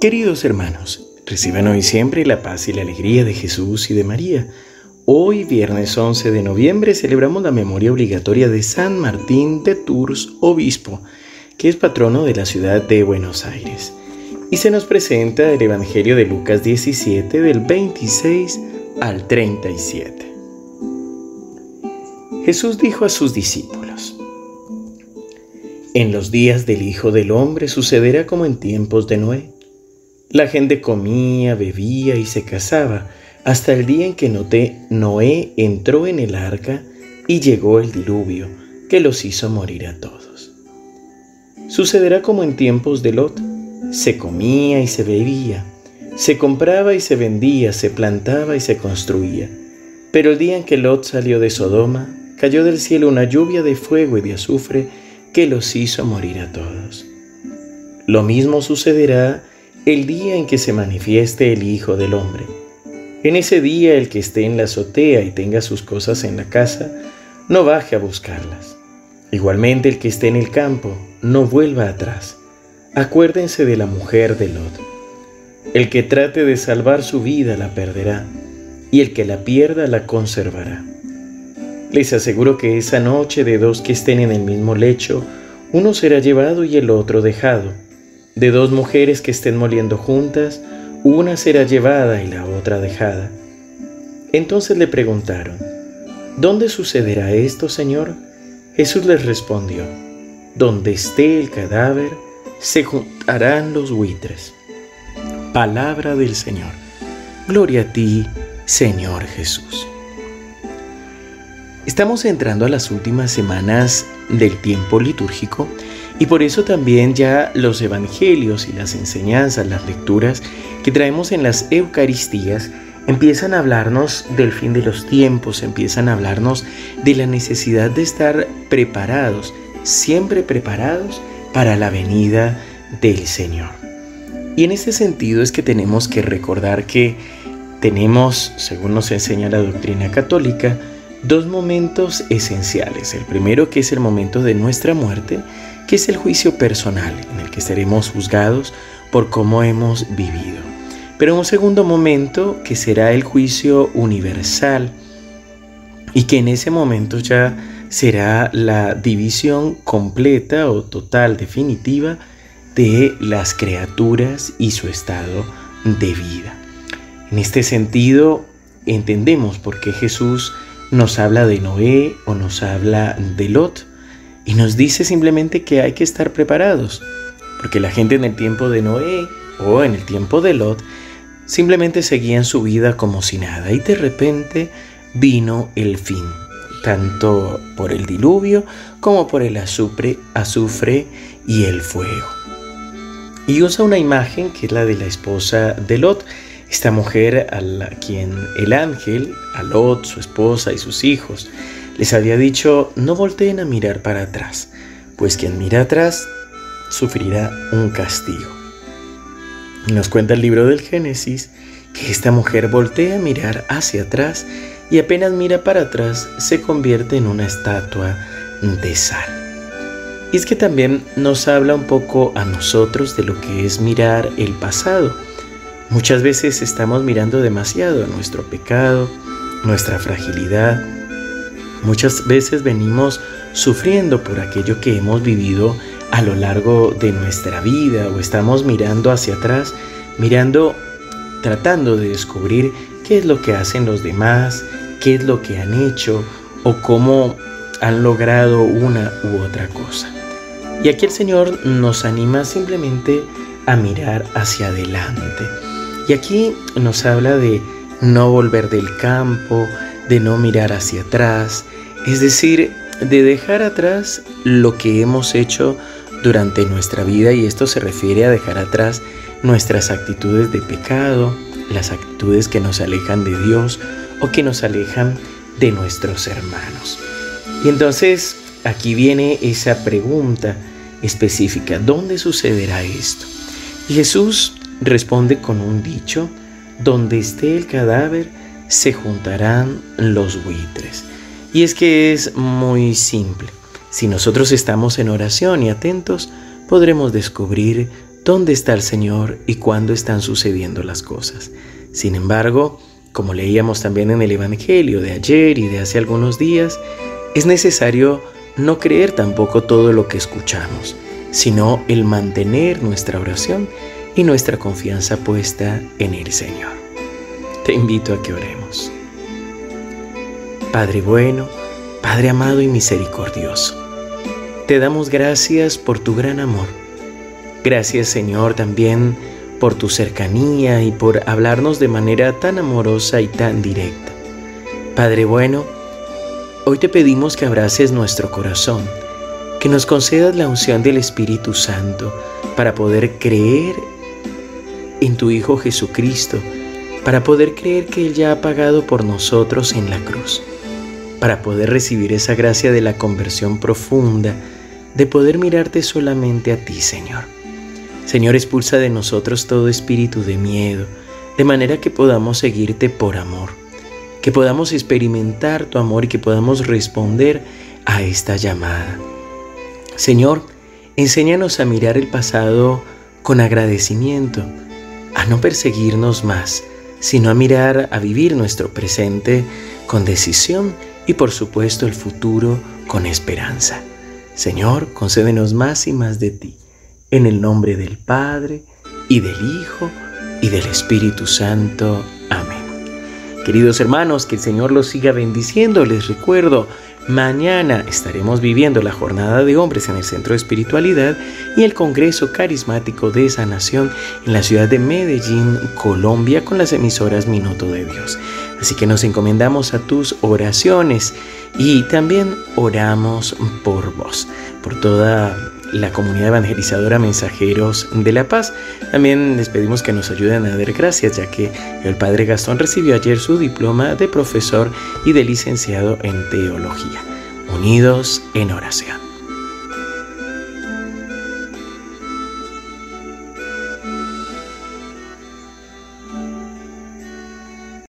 Queridos hermanos, reciban hoy siempre la paz y la alegría de Jesús y de María. Hoy, viernes 11 de noviembre, celebramos la memoria obligatoria de San Martín de Tours, obispo, que es patrono de la ciudad de Buenos Aires. Y se nos presenta el Evangelio de Lucas 17 del 26 al 37. Jesús dijo a sus discípulos, En los días del Hijo del Hombre sucederá como en tiempos de Noé. La gente comía, bebía y se casaba hasta el día en que Noé entró en el arca y llegó el diluvio que los hizo morir a todos. Sucederá como en tiempos de Lot. Se comía y se bebía, se compraba y se vendía, se plantaba y se construía. Pero el día en que Lot salió de Sodoma, cayó del cielo una lluvia de fuego y de azufre que los hizo morir a todos. Lo mismo sucederá el día en que se manifieste el Hijo del Hombre. En ese día el que esté en la azotea y tenga sus cosas en la casa, no baje a buscarlas. Igualmente el que esté en el campo, no vuelva atrás. Acuérdense de la mujer de Lot. El que trate de salvar su vida la perderá, y el que la pierda la conservará. Les aseguro que esa noche de dos que estén en el mismo lecho, uno será llevado y el otro dejado. De dos mujeres que estén moliendo juntas, una será llevada y la otra dejada. Entonces le preguntaron, ¿Dónde sucederá esto, Señor? Jesús les respondió, Donde esté el cadáver, se juntarán los buitres. Palabra del Señor. Gloria a ti, Señor Jesús. Estamos entrando a las últimas semanas del tiempo litúrgico y por eso también ya los evangelios y las enseñanzas, las lecturas que traemos en las Eucaristías empiezan a hablarnos del fin de los tiempos, empiezan a hablarnos de la necesidad de estar preparados, siempre preparados para la venida del Señor. Y en este sentido es que tenemos que recordar que tenemos, según nos enseña la doctrina católica, dos momentos esenciales. El primero que es el momento de nuestra muerte, que es el juicio personal, en el que seremos juzgados por cómo hemos vivido. Pero un segundo momento que será el juicio universal y que en ese momento ya será la división completa o total, definitiva de las criaturas y su estado de vida. En este sentido, entendemos por qué Jesús nos habla de Noé o nos habla de Lot y nos dice simplemente que hay que estar preparados, porque la gente en el tiempo de Noé o en el tiempo de Lot simplemente seguían su vida como si nada y de repente vino el fin, tanto por el diluvio como por el azufre, azufre y el fuego. Y usa una imagen que es la de la esposa de Lot, esta mujer a la quien el ángel, a Lot, su esposa y sus hijos, les había dicho, no volteen a mirar para atrás, pues quien mira atrás sufrirá un castigo. Nos cuenta el libro del Génesis que esta mujer voltea a mirar hacia atrás y apenas mira para atrás se convierte en una estatua de sal. Y es que también nos habla un poco a nosotros de lo que es mirar el pasado Muchas veces estamos mirando demasiado nuestro pecado, nuestra fragilidad. Muchas veces venimos sufriendo por aquello que hemos vivido a lo largo de nuestra vida o estamos mirando hacia atrás, mirando, tratando de descubrir qué es lo que hacen los demás, qué es lo que han hecho o cómo han logrado una u otra cosa. Y aquí el Señor nos anima simplemente a mirar hacia adelante y aquí nos habla de no volver del campo, de no mirar hacia atrás, es decir, de dejar atrás lo que hemos hecho durante nuestra vida y esto se refiere a dejar atrás nuestras actitudes de pecado, las actitudes que nos alejan de Dios o que nos alejan de nuestros hermanos. Y entonces aquí viene esa pregunta específica, ¿dónde sucederá esto? Jesús responde con un dicho, donde esté el cadáver, se juntarán los buitres. Y es que es muy simple. Si nosotros estamos en oración y atentos, podremos descubrir dónde está el Señor y cuándo están sucediendo las cosas. Sin embargo, como leíamos también en el Evangelio de ayer y de hace algunos días, es necesario no creer tampoco todo lo que escuchamos, sino el mantener nuestra oración y nuestra confianza puesta en el Señor. Te invito a que oremos. Padre bueno, Padre amado y misericordioso, te damos gracias por tu gran amor. Gracias Señor también por tu cercanía y por hablarnos de manera tan amorosa y tan directa. Padre bueno, hoy te pedimos que abraces nuestro corazón, que nos concedas la unción del Espíritu Santo para poder creer en tu Hijo Jesucristo, para poder creer que Él ya ha pagado por nosotros en la cruz para poder recibir esa gracia de la conversión profunda, de poder mirarte solamente a ti, Señor. Señor, expulsa de nosotros todo espíritu de miedo, de manera que podamos seguirte por amor, que podamos experimentar tu amor y que podamos responder a esta llamada. Señor, enséñanos a mirar el pasado con agradecimiento, a no perseguirnos más, sino a mirar, a vivir nuestro presente con decisión y por supuesto el futuro con esperanza. Señor, concédenos más y más de ti, en el nombre del Padre, y del Hijo, y del Espíritu Santo. Amén. Queridos hermanos, que el Señor los siga bendiciendo. Les recuerdo, mañana estaremos viviendo la jornada de hombres en el Centro de Espiritualidad y el Congreso Carismático de Sanación en la ciudad de Medellín, Colombia, con las emisoras Minuto de Dios. Así que nos encomendamos a tus oraciones y también oramos por vos, por toda la comunidad evangelizadora Mensajeros de la Paz. También les pedimos que nos ayuden a dar gracias, ya que el Padre Gastón recibió ayer su diploma de profesor y de licenciado en teología. Unidos en oración.